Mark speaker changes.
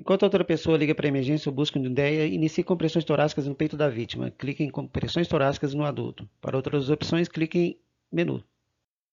Speaker 1: Enquanto a outra pessoa liga para a emergência ou busca uma ideia, inicie compressões torácicas no peito da vítima. Clique em compressões torácicas no adulto. Para outras opções, clique em menu.